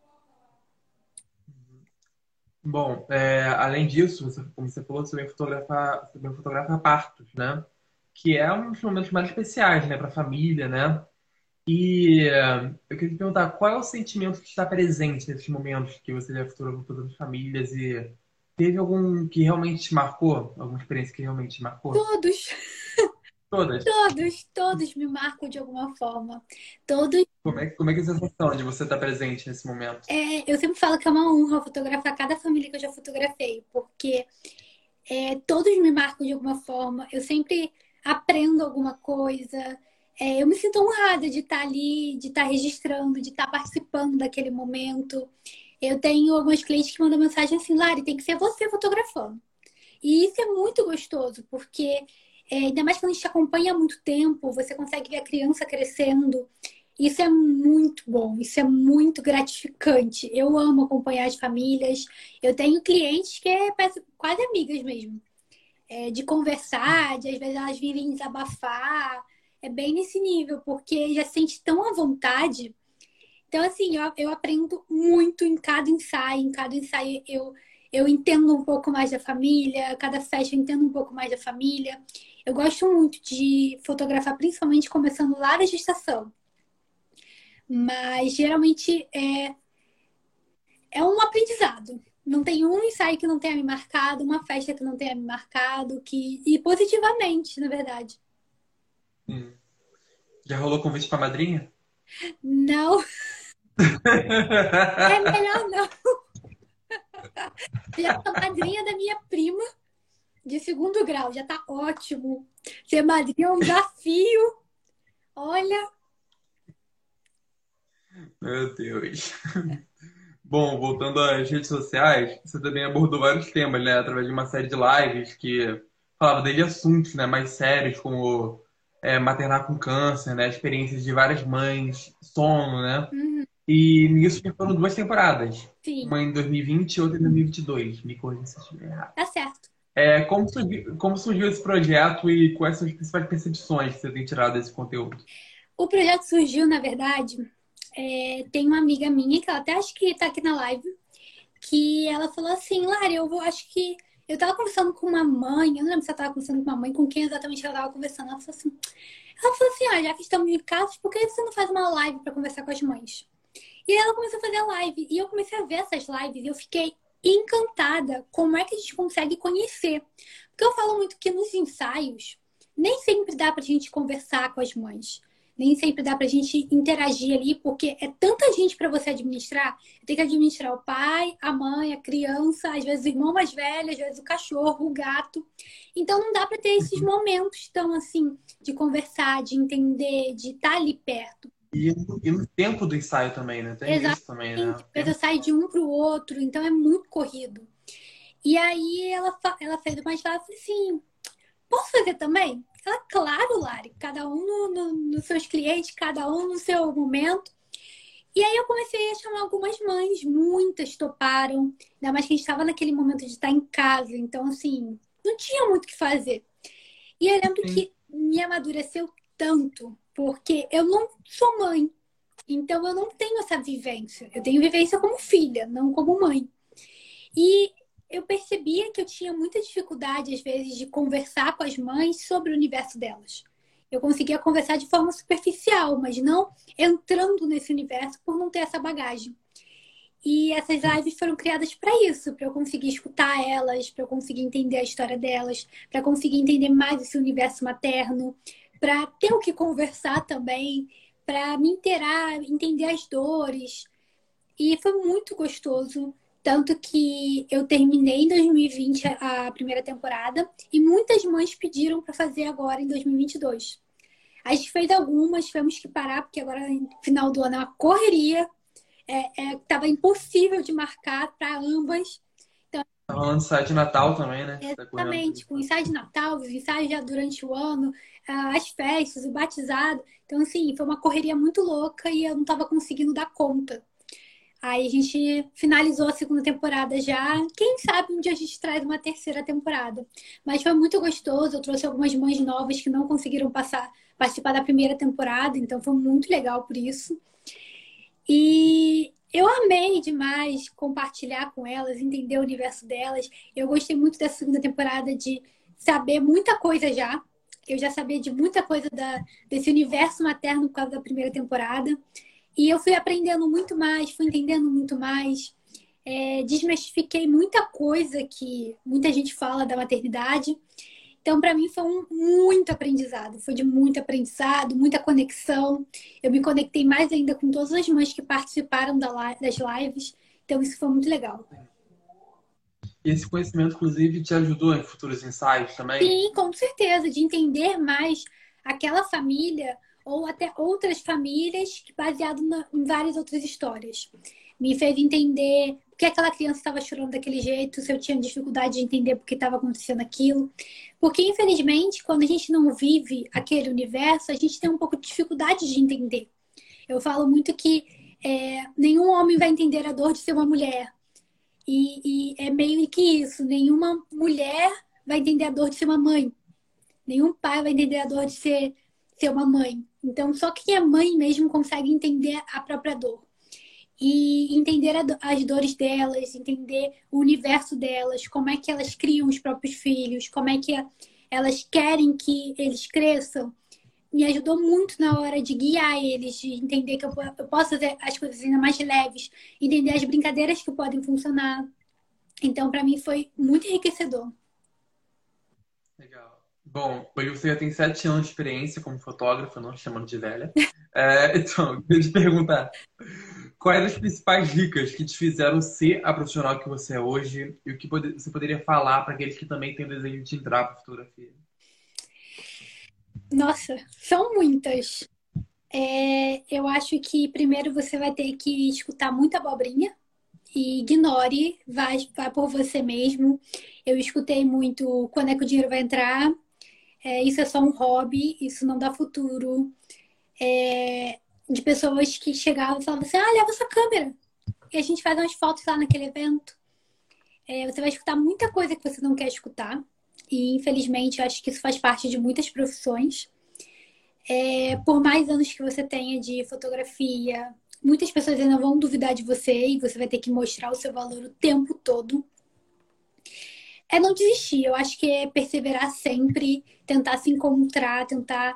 Bom, é, além disso, você, como você falou, você também fotografa, fotografa partos, né? Que é um dos momentos mais especiais, né, para a família, né? E uh, eu queria te perguntar, qual é o sentimento que está presente nesses momentos que você já fotografou todas as famílias e teve algum que realmente te marcou? Alguma experiência que realmente te marcou? Todos! Todas? Todos, todos me marcam de alguma forma. Todos. Como é, como é que é a sensação de você estar presente nesse momento? É, eu sempre falo que é uma honra fotografar cada família que eu já fotografei, porque é, todos me marcam de alguma forma. Eu sempre aprendo alguma coisa. É, eu me sinto honrada de estar ali, de estar registrando, de estar participando daquele momento. Eu tenho algumas clientes que mandam mensagem assim, Lari, tem que ser você fotografando. E isso é muito gostoso, porque é, ainda mais quando a gente acompanha há muito tempo, você consegue ver a criança crescendo. Isso é muito bom, isso é muito gratificante. Eu amo acompanhar as famílias. Eu tenho clientes que é quase amigas mesmo. É, de conversar, de às vezes elas virem desabafar. É bem nesse nível, porque já se sente tão à vontade. Então, assim, eu, eu aprendo muito em cada ensaio. Em cada ensaio eu, eu entendo um pouco mais da família, cada festa eu entendo um pouco mais da família. Eu gosto muito de fotografar, principalmente começando lá da gestação. Mas geralmente é, é um aprendizado. Não tem um ensaio que não tenha me marcado, uma festa que não tenha me marcado, que e positivamente, na verdade. Hum. Já rolou convite para madrinha? Não. é melhor não. Já sou madrinha da minha prima de segundo grau, já tá ótimo. Ser madrinha é um desafio. Olha. Meu Deus. Bom, voltando às redes sociais, você também abordou vários temas, né? Através de uma série de lives que falava desde assuntos né, mais sérios, como é, maternar com câncer, né? Experiências de várias mães, sono, né? Uhum. E nisso já foram duas temporadas. Sim. Uma em 2020 e outra em 2022. Me corrija se eu estiver errado. Tá certo. É, como, surgiu, como surgiu esse projeto e quais são as principais percepções que você tem tirado desse conteúdo? O projeto surgiu, na verdade, é, tem uma amiga minha, que ela até acho que está aqui na live, que ela falou assim, Lara, eu vou, acho que. Eu estava conversando com uma mãe, eu não lembro se ela estava conversando com uma mãe, com quem exatamente ela estava conversando. Ela falou assim, ela falou assim, ah, já que estamos em casa, por que você não faz uma live para conversar com as mães? E ela começou a fazer live. E eu comecei a ver essas lives e eu fiquei encantada como é que a gente consegue conhecer. Porque eu falo muito que nos ensaios nem sempre dá para a gente conversar com as mães. Nem sempre dá para a gente interagir ali, porque é tanta gente para você administrar. Tem que administrar o pai, a mãe, a criança, às vezes o irmão mais velho, às vezes o cachorro, o gato. Então não dá para ter esses momentos tão assim de conversar, de entender, de estar tá ali perto. E, e, no tempo do ensaio também, né? Tem Exatamente. isso também, né? Coisa sai de um para o outro, então é muito corrido. E aí ela, ela fez uma história assim: posso fazer também? Ela, claro, Lari, cada um no, no, nos seus clientes, cada um no seu momento. E aí eu comecei a chamar algumas mães, muitas toparam, ainda mais que a gente estava naquele momento de estar em casa, então assim, não tinha muito o que fazer. E eu lembro Sim. que me amadureceu tanto porque eu não sou mãe. Então eu não tenho essa vivência. Eu tenho vivência como filha, não como mãe. E eu percebia que eu tinha muita dificuldade, às vezes, de conversar com as mães sobre o universo delas. Eu conseguia conversar de forma superficial, mas não entrando nesse universo por não ter essa bagagem. E essas lives foram criadas para isso, para eu conseguir escutar elas, para eu conseguir entender a história delas, para conseguir entender mais esse universo materno, para ter o que conversar também, para me inteirar, entender as dores. E foi muito gostoso. Tanto que eu terminei em 2020 a primeira temporada e muitas mães pediram para fazer agora em 2022. A gente fez algumas, tivemos que parar, porque agora no final do ano é uma correria. É, é, impossível de marcar para ambas. Então, tá rolando ensaio de Natal também, né? Exatamente, com ensaio de Natal, os ensaios já durante o ano, as festas, o batizado. Então, assim, foi uma correria muito louca e eu não estava conseguindo dar conta. Aí a gente finalizou a segunda temporada já. Quem sabe um dia a gente traz uma terceira temporada. Mas foi muito gostoso. Eu trouxe algumas mães novas que não conseguiram passar, participar da primeira temporada, então foi muito legal por isso. E eu amei demais compartilhar com elas, entender o universo delas. Eu gostei muito da segunda temporada de saber muita coisa já. Eu já sabia de muita coisa da, desse universo materno por causa da primeira temporada. E eu fui aprendendo muito mais, fui entendendo muito mais, é, desmistifiquei muita coisa que muita gente fala da maternidade. Então, para mim, foi um muito aprendizado. Foi de muito aprendizado, muita conexão. Eu me conectei mais ainda com todas as mães que participaram das lives. Então, isso foi muito legal. E esse conhecimento, inclusive, te ajudou em futuros ensaios também? Sim, com certeza. De entender mais aquela família, ou até outras famílias baseado na, em várias outras histórias. Me fez entender por que aquela criança estava chorando daquele jeito, se eu tinha dificuldade de entender por que estava acontecendo aquilo. Porque, infelizmente, quando a gente não vive aquele universo, a gente tem um pouco de dificuldade de entender. Eu falo muito que é, nenhum homem vai entender a dor de ser uma mulher. E, e é meio que isso: nenhuma mulher vai entender a dor de ser uma mãe. Nenhum pai vai entender a dor de ser, ser uma mãe. Então, só quem é mãe mesmo consegue entender a própria dor. E entender as dores delas, entender o universo delas, como é que elas criam os próprios filhos, como é que elas querem que eles cresçam, me ajudou muito na hora de guiar eles, de entender que eu, posso fazer as coisas ainda mais leves, entender as brincadeiras que podem funcionar. Então, para mim, foi muito enriquecedor. Legal. Bom, hoje você já tem sete anos de experiência como fotógrafa, não chamando de velha. É, então, queria te perguntar, quais as principais dicas que te fizeram ser a profissional que você é hoje e o que você poderia falar para aqueles que também têm o desejo de entrar para fotografia? Nossa, são muitas. É, eu acho que primeiro você vai ter que escutar muita abobrinha e ignore, vai, por você mesmo. Eu escutei muito quando é que o dinheiro vai entrar, é, isso é só um hobby, isso não dá futuro. É, de pessoas que chegavam e falavam assim, ah, leva sua câmera. E a gente faz umas fotos lá naquele evento. É, você vai escutar muita coisa que você não quer escutar. E, infelizmente, eu acho que isso faz parte de muitas profissões. É, por mais anos que você tenha de fotografia, muitas pessoas ainda vão duvidar de você e você vai ter que mostrar o seu valor o tempo todo é não desistir. Eu acho que é perseverar sempre, tentar se encontrar, tentar.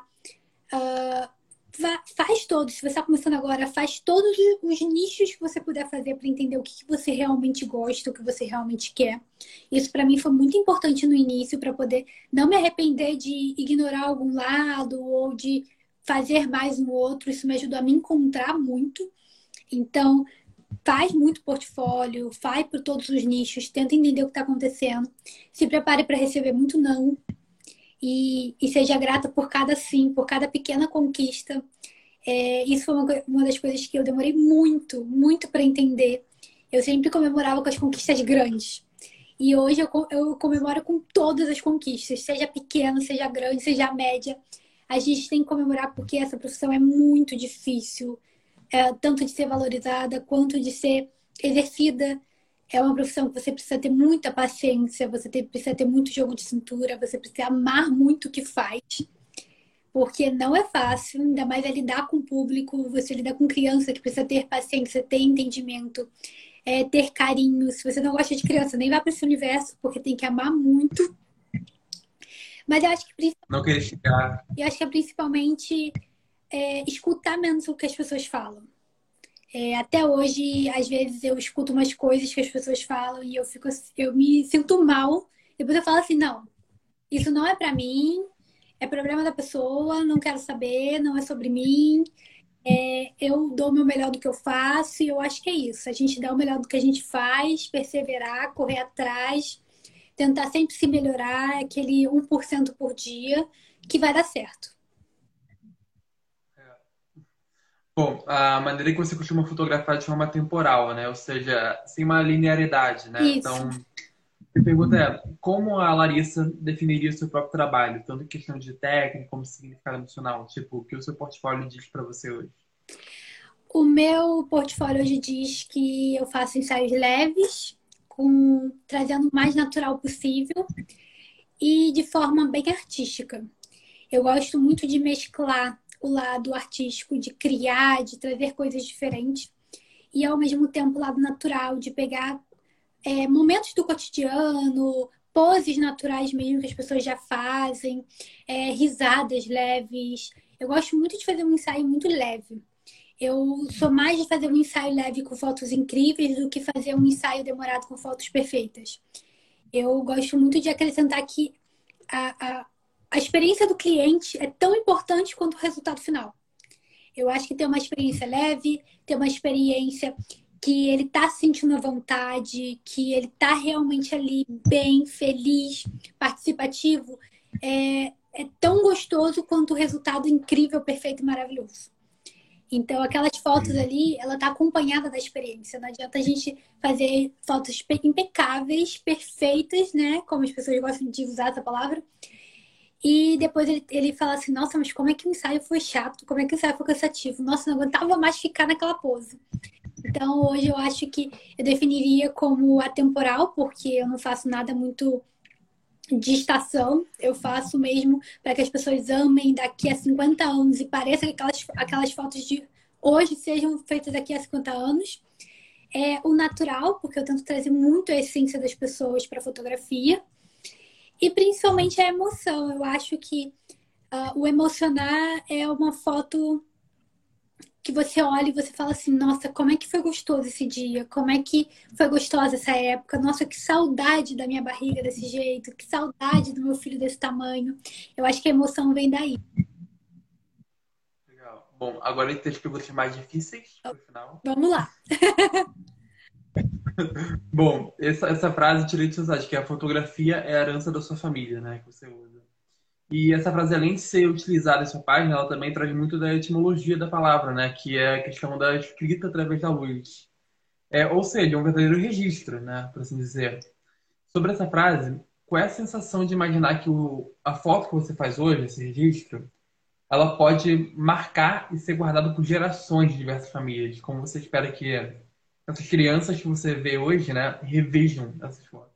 Uh, faz todos. Se você está começando agora, faz todos os nichos que você puder fazer para entender o que, você realmente gosta, o que você realmente quer. Isso para mim foi muito importante no início para poder não me arrepender de ignorar algum lado ou de fazer mais no outro. Isso me ajudou a me encontrar muito. Então, faz muito portfólio, vai por todos os nichos, tenta entender o que está acontecendo, se prepare para receber muito não e, e, seja grata por cada sim, por cada pequena conquista. É, isso foi uma, uma das coisas que eu demorei muito, muito para entender. Eu sempre comemorava com as conquistas grandes. E hoje eu, eu comemoro com todas as conquistas, seja pequena, seja grande, seja média. A gente tem que comemorar porque essa profissão é muito difícil é, tanto de ser valorizada quanto de ser exercida. É uma profissão que você precisa ter muita paciência, você ter, precisa ter muito jogo de cintura, você precisa amar muito o que faz. Porque não é fácil, ainda mais é lidar com o público, você lidar com criança que precisa ter paciência, ter entendimento, é, ter carinho. Se você não gosta de criança, nem vá para esse universo, porque tem que amar muito. Mas eu acho que. Não querer ficar. Eu acho que é principalmente é, escutar menos o que as pessoas falam. É, até hoje, às vezes, eu escuto umas coisas que as pessoas falam e eu fico, eu me sinto mal. Depois eu falo assim, não, isso não é para mim, é problema da pessoa, não quero saber, não é sobre mim. É, eu dou o meu melhor do que eu faço e eu acho que é isso. A gente dá o melhor do que a gente faz, perseverar, correr atrás, tentar sempre se melhorar, aquele 1% por dia, que vai dar certo. Bom, a maneira que você costuma fotografar de forma temporal, né? Ou seja, sem uma linearidade, né? Isso. Então, a pergunta é, como a Larissa definiria o seu próprio trabalho, tanto em questão de técnica como significado emocional? Tipo, o que o seu portfólio diz para você hoje? O meu portfólio hoje diz que eu faço ensaios leves, com trazendo o mais natural possível e de forma bem artística. Eu gosto muito de mesclar o lado artístico, de criar, de trazer coisas diferentes, e ao mesmo tempo o lado natural, de pegar é, momentos do cotidiano, poses naturais mesmo que as pessoas já fazem, é, risadas leves. Eu gosto muito de fazer um ensaio muito leve. Eu sou mais de fazer um ensaio leve com fotos incríveis do que fazer um ensaio demorado com fotos perfeitas. Eu gosto muito de acrescentar que a, a, a experiência do cliente é tão importante quanto o resultado final. Eu acho que ter uma experiência leve, ter uma experiência que ele está sentindo a vontade, que ele está realmente ali bem, feliz, participativo, é, é tão gostoso quanto o resultado incrível, perfeito e maravilhoso. Então, aquelas fotos ali, ela está acompanhada da experiência. Não adianta a gente fazer fotos impecáveis, perfeitas, né? Como as pessoas gostam de usar essa palavra, e depois ele, ele fala assim, nossa, mas como é que o ensaio foi chato? Como é que o ensaio foi cansativo? Nossa, não aguentava mais ficar naquela pose. Então, hoje eu acho que eu definiria como atemporal, porque eu não faço nada muito de estação. Eu faço mesmo para que as pessoas amem daqui a 50 anos e pareça que aquelas, aquelas fotos de hoje sejam feitas daqui a 50 anos. É o natural, porque eu tento trazer muito a essência das pessoas para a fotografia. E principalmente a emoção. Eu acho que uh, o emocionar é uma foto que você olha e você fala assim, nossa, como é que foi gostoso esse dia? Como é que foi gostosa essa época? Nossa, que saudade da minha barriga desse jeito, que saudade do meu filho desse tamanho. Eu acho que a emoção vem daí. Legal. Bom, agora tem as perguntas mais difíceis no final. Vamos lá. Bom, essa, essa frase tirei de site, que a fotografia é a herança da sua família, né? Que você usa. E essa frase, além de ser utilizada em sua página, ela também traz muito da etimologia da palavra, né? Que é a questão da escrita através da luz. É, ou seja, um verdadeiro registro, né? Por assim dizer. Sobre essa frase, qual é a sensação de imaginar que o, a foto que você faz hoje, esse registro, ela pode marcar e ser guardada por gerações de diversas famílias? Como você espera que essas crianças que você vê hoje, né, revejam essas fotos?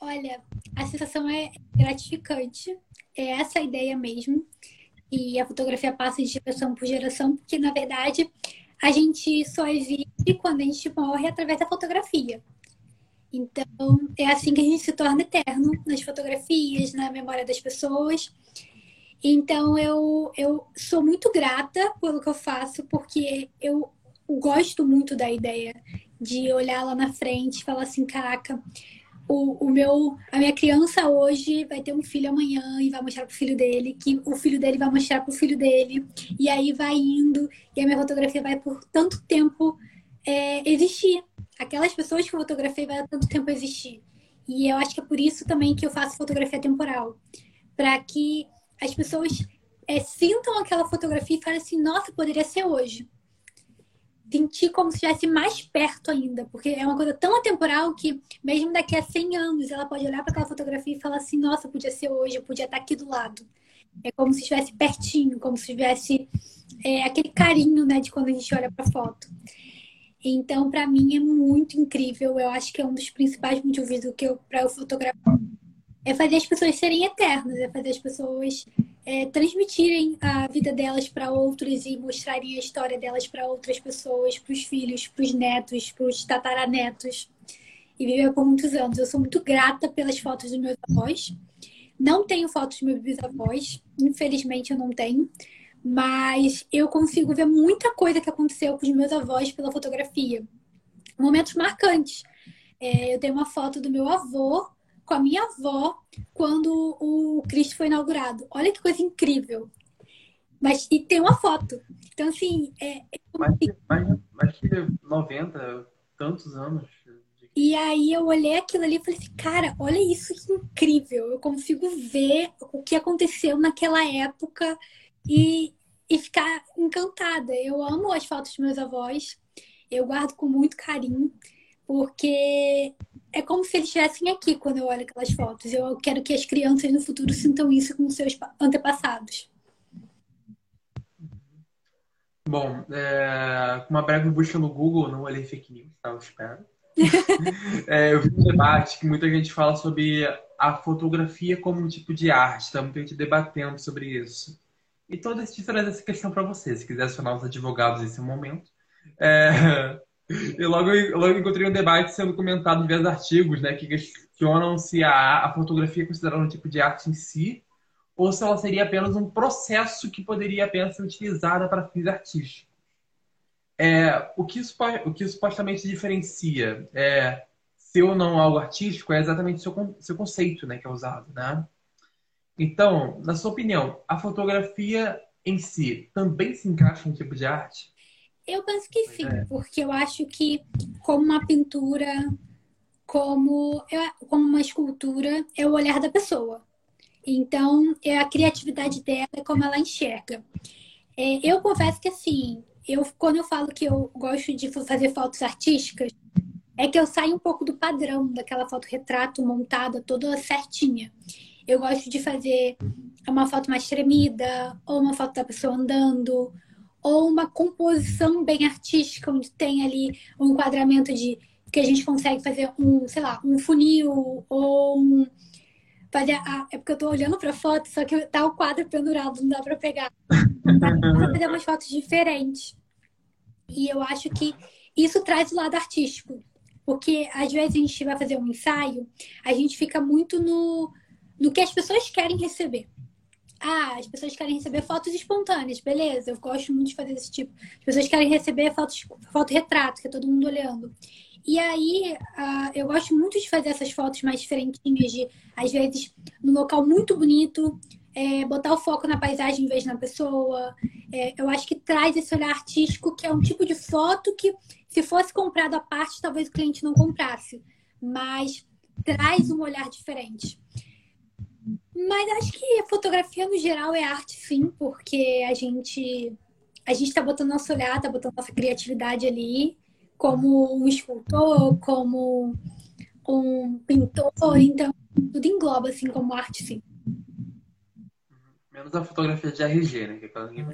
Olha, a sensação é gratificante. É essa a ideia mesmo. E a fotografia passa de geração por geração, porque na verdade a gente só existe quando a gente morre através da fotografia. Então, é assim que a gente se torna eterno nas fotografias, na memória das pessoas. Então, eu, eu sou muito grata pelo que eu faço, porque eu gosto muito da ideia de olhar lá na frente e falar assim, caraca, o, o meu, a minha criança hoje vai ter um filho amanhã e vai mostrar pro filho dele, que o filho dele vai mostrar pro filho dele, e aí vai indo, e a minha fotografia vai por tanto tempo é, existir. Aquelas pessoas que eu fotografei vai tanto tempo existir. E eu acho que é por isso também que eu faço fotografia temporal. Para que as pessoas é, sintam aquela fotografia e falem assim, nossa, poderia ser hoje sentir como se estivesse mais perto ainda, porque é uma coisa tão atemporal que, mesmo daqui a 100 anos, ela pode olhar para aquela fotografia e falar assim: nossa, podia ser hoje, podia estar aqui do lado. É como se estivesse pertinho, como se tivesse é, aquele carinho né, de quando a gente olha para a foto. Então, para mim, é muito incrível. Eu acho que é um dos principais motivos do que eu, para eu fotografar. É fazer as pessoas serem eternas, é fazer as pessoas é, transmitirem a vida delas para outros e mostrarem a história delas para outras pessoas, para os filhos, para os netos, para os tataranetos. E viver por muitos anos. Eu sou muito grata pelas fotos dos meus avós. Não tenho fotos dos meus bisavós, infelizmente eu não tenho. Mas eu consigo ver muita coisa que aconteceu com os meus avós pela fotografia. Momentos marcantes. É, eu tenho uma foto do meu avô com a minha avó quando o Cristo foi inaugurado. Olha que coisa incrível. Mas e tem uma foto. Então, assim, é. mais, mais, mais que 90, tantos anos. E aí eu olhei aquilo ali e falei assim, cara, olha isso que incrível. Eu consigo ver o que aconteceu naquela época e, e ficar encantada. Eu amo as fotos dos meus avós. Eu guardo com muito carinho, porque é como se eles estivessem aqui quando eu olho aquelas fotos. Eu quero que as crianças no futuro sintam isso com seus antepassados. Bom, é, com uma breve busca no Google, não olhei fake news, tá? Eu espero. é, eu vi um debate que muita gente fala sobre a fotografia como um tipo de arte, está muita gente debatendo sobre isso. Então, eu decidi trazer essa questão para você, se quiser acionar os advogados nesse momento. É, eu logo, logo encontrei um debate sendo comentado em diversos artigos, né, que questionam se a, a fotografia é considerada um tipo de arte em si, ou se ela seria apenas um processo que poderia apenas ser utilizada para fins artísticos. É, o, que, o que supostamente diferencia é, ser ou não algo artístico é exatamente o seu, seu conceito né, que é usado. Né? Então, na sua opinião, a fotografia em si também se encaixa em um tipo de arte? Eu penso que sim, é. porque eu acho que como uma pintura, como, como uma escultura, é o olhar da pessoa. Então, é a criatividade dela é como ela enxerga. É, eu confesso que, assim, eu, quando eu falo que eu gosto de fazer fotos artísticas, é que eu saio um pouco do padrão daquela foto retrato montada toda certinha. Eu gosto de fazer uma foto mais tremida, ou uma foto da pessoa andando, ou uma composição bem artística, onde tem ali um enquadramento de que a gente consegue fazer um, sei lá, um funil ou um, fazer a, é porque eu tô olhando pra foto, só que tá o quadro pendurado, não dá pra pegar. Dá pra fazer umas fotos diferentes. E eu acho que isso traz o lado artístico. Porque às vezes a gente vai fazer um ensaio, a gente fica muito no, no que as pessoas querem receber. Ah, as pessoas querem receber fotos espontâneas, beleza, eu gosto muito de fazer esse tipo. As pessoas querem receber fotos, foto retrato, que é todo mundo olhando. E aí, uh, eu gosto muito de fazer essas fotos mais diferentinhas, de, às vezes, num local muito bonito, é, botar o foco na paisagem em vez na pessoa. É, eu acho que traz esse olhar artístico, que é um tipo de foto que, se fosse comprado à parte, talvez o cliente não comprasse. Mas traz um olhar diferente. Mas acho que a fotografia, no geral, é arte, sim, porque a gente a gente está botando nosso olhar, está botando nossa criatividade ali como um escultor, como um pintor, então tudo engloba assim como arte, sim. Menos a fotografia de RG, né? Que é ninguém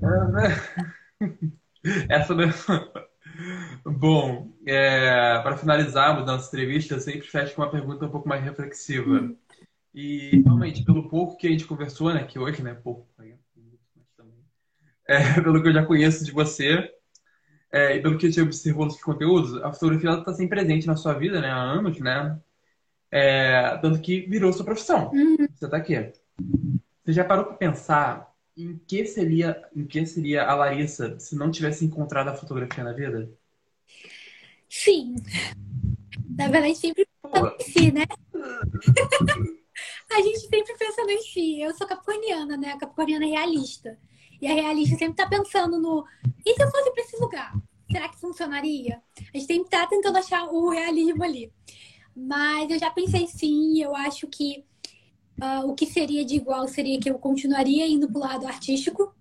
Essa não... Bom, é, para finalizarmos nossa entrevista, eu sempre fecho com uma pergunta um pouco mais reflexiva. Hum. E realmente, pelo pouco que a gente conversou, né, que hoje, né, pouco, é, pelo que eu já conheço de você, é, e pelo que você observou nos conteúdos, a fotografia está sempre presente na sua vida, né? Há anos, né? É, tanto que virou sua profissão. Uhum. Você está aqui. Você já parou para pensar em que seria, em que seria a Larissa se não tivesse encontrado a fotografia na vida? Sim. Na verdade, sempre pensa em si, né? a gente sempre pensa em si. Eu sou capricorniana, né? A capricorniana realista. E a realista sempre está pensando no e se eu fosse para esse lugar? Será que funcionaria? A gente sempre está tentando achar o realismo ali. Mas eu já pensei sim, eu acho que uh, o que seria de igual seria que eu continuaria indo para o lado artístico,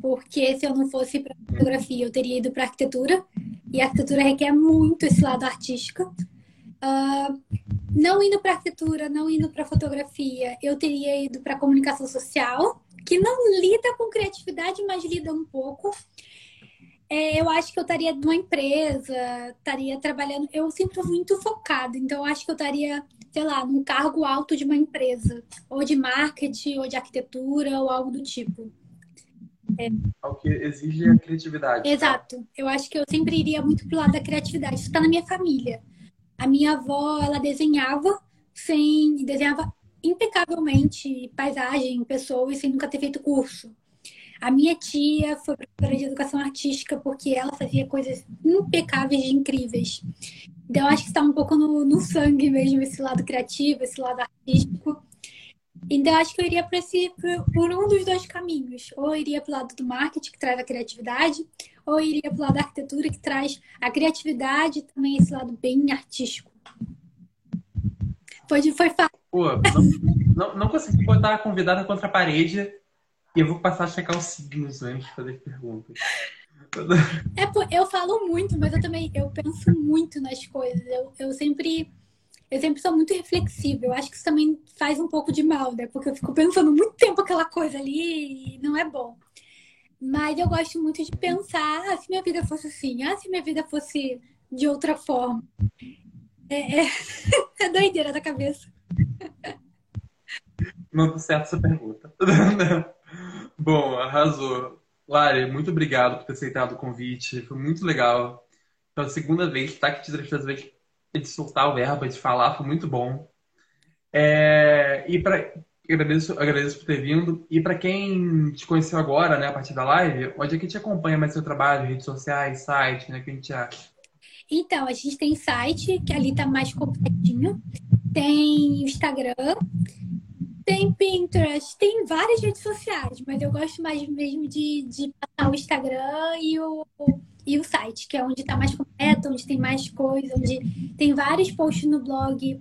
porque se eu não fosse para fotografia, eu teria ido para arquitetura, e a arquitetura requer muito esse lado artístico. Uh, não indo para arquitetura, não indo para fotografia, eu teria ido para comunicação social, que não lida com criatividade, mas lida um pouco. É, eu acho que eu estaria numa empresa, estaria trabalhando. Eu sempre muito focada, então eu acho que eu estaria, sei lá, num cargo alto de uma empresa, ou de marketing, ou de arquitetura, ou algo do tipo. É. O que exige a criatividade. Exato. Eu acho que eu sempre iria muito pro lado da criatividade. Isso está na minha família. A minha avó, ela desenhava sem. desenhava impecavelmente paisagem, pessoas, sem nunca ter feito curso. A minha tia foi professora de educação artística porque ela fazia coisas impecáveis e incríveis. Então, eu acho que está um pouco no, no sangue mesmo esse lado criativo, esse lado artístico. Então, acho que eu iria por, esse, por um dos dois caminhos. Ou eu iria para o lado do marketing, que traz a criatividade, ou eu iria para o lado da arquitetura, que traz a criatividade e também esse lado bem artístico. Foi, foi fácil. Pô, não, não, não, consegui botar a convidada contra a parede e eu vou passar a checar os signos antes de fazer perguntas. É, eu falo muito, mas eu também eu penso muito nas coisas. Eu, eu sempre eu sempre sou muito reflexiva. Eu acho que isso também faz um pouco de mal, né? Porque eu fico pensando muito tempo aquela coisa ali e não é bom. Mas eu gosto muito de pensar, ah, se minha vida fosse assim, ah, se minha vida fosse de outra forma. É, é, é doideira da cabeça. Não tá certo essa pergunta. Bom, arrasou. Lari, muito obrigado por ter aceitado o convite. Foi muito legal. Pela segunda vez, tá aqui te vezes de soltar o verbo, de falar, foi muito bom. É, e para agradeço, agradeço por ter vindo. E para quem te conheceu agora, né, a partir da live, onde é que te acompanha mais seu trabalho, redes sociais, site, né, que a gente acha? Então, a gente tem site, que ali tá mais completinho. Tem Instagram, tem Pinterest, tem várias redes sociais, mas eu gosto mais mesmo de, de passar o Instagram e o, e o site, que é onde está mais completo, onde tem mais coisa, onde tem vários posts no blog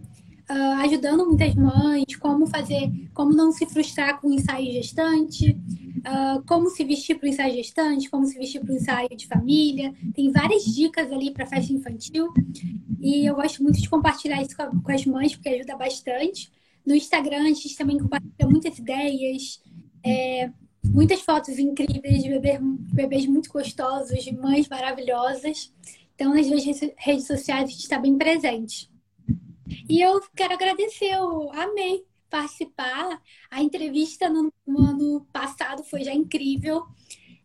uh, ajudando muitas mães, como fazer, como não se frustrar com o ensaio gestante, uh, como se vestir para o ensaio gestante, como se vestir para o ensaio de família. Tem várias dicas ali para festa infantil e eu gosto muito de compartilhar isso com, com as mães, porque ajuda bastante. No Instagram, a gente também compartilha muitas ideias. É, muitas fotos incríveis de bebês, bebês muito gostosos, de mães maravilhosas. Então, nas duas redes sociais, a gente está bem presente. E eu quero agradecer, eu amei participar. A entrevista no, no ano passado foi já incrível.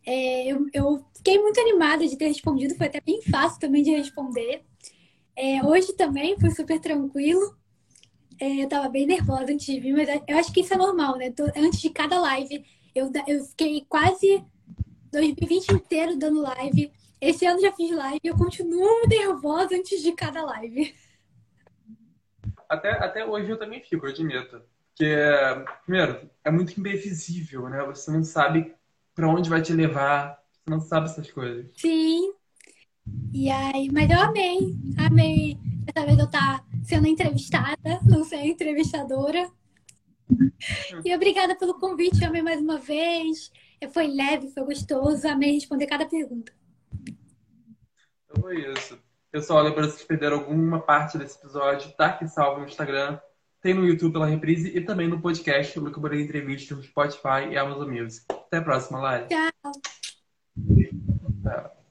É, eu, eu, fiquei muito animada de ter respondido, foi até bem fácil também de responder. É, hoje também foi super tranquilo. É, eu estava bem nervosa antes de vir, mas eu acho que isso é normal, né? Antes de cada live, eu, eu fiquei quase 2020 inteiro dando live. Esse ano já fiz live e eu continuo nervosa antes de cada live. Até, até hoje eu também fico, eu admito. Porque, primeiro, é muito imprevisível, né? Você não sabe para onde vai te levar, você não sabe essas coisas. Sim. E aí, mas eu amei, amei. Dessa vez eu estar sendo entrevistada, não ser entrevistadora. E obrigada pelo convite, amei mais uma vez. Foi leve, foi gostoso, amei responder cada pergunta. Então foi isso. Pessoal, lembra se perderam alguma parte desse episódio, tá aqui salvo no Instagram, tem no YouTube pela reprise e também no podcast Luca Moreira Entrevista no Spotify e Amazon Music. Até a próxima, Lari. Tchau. Tchau.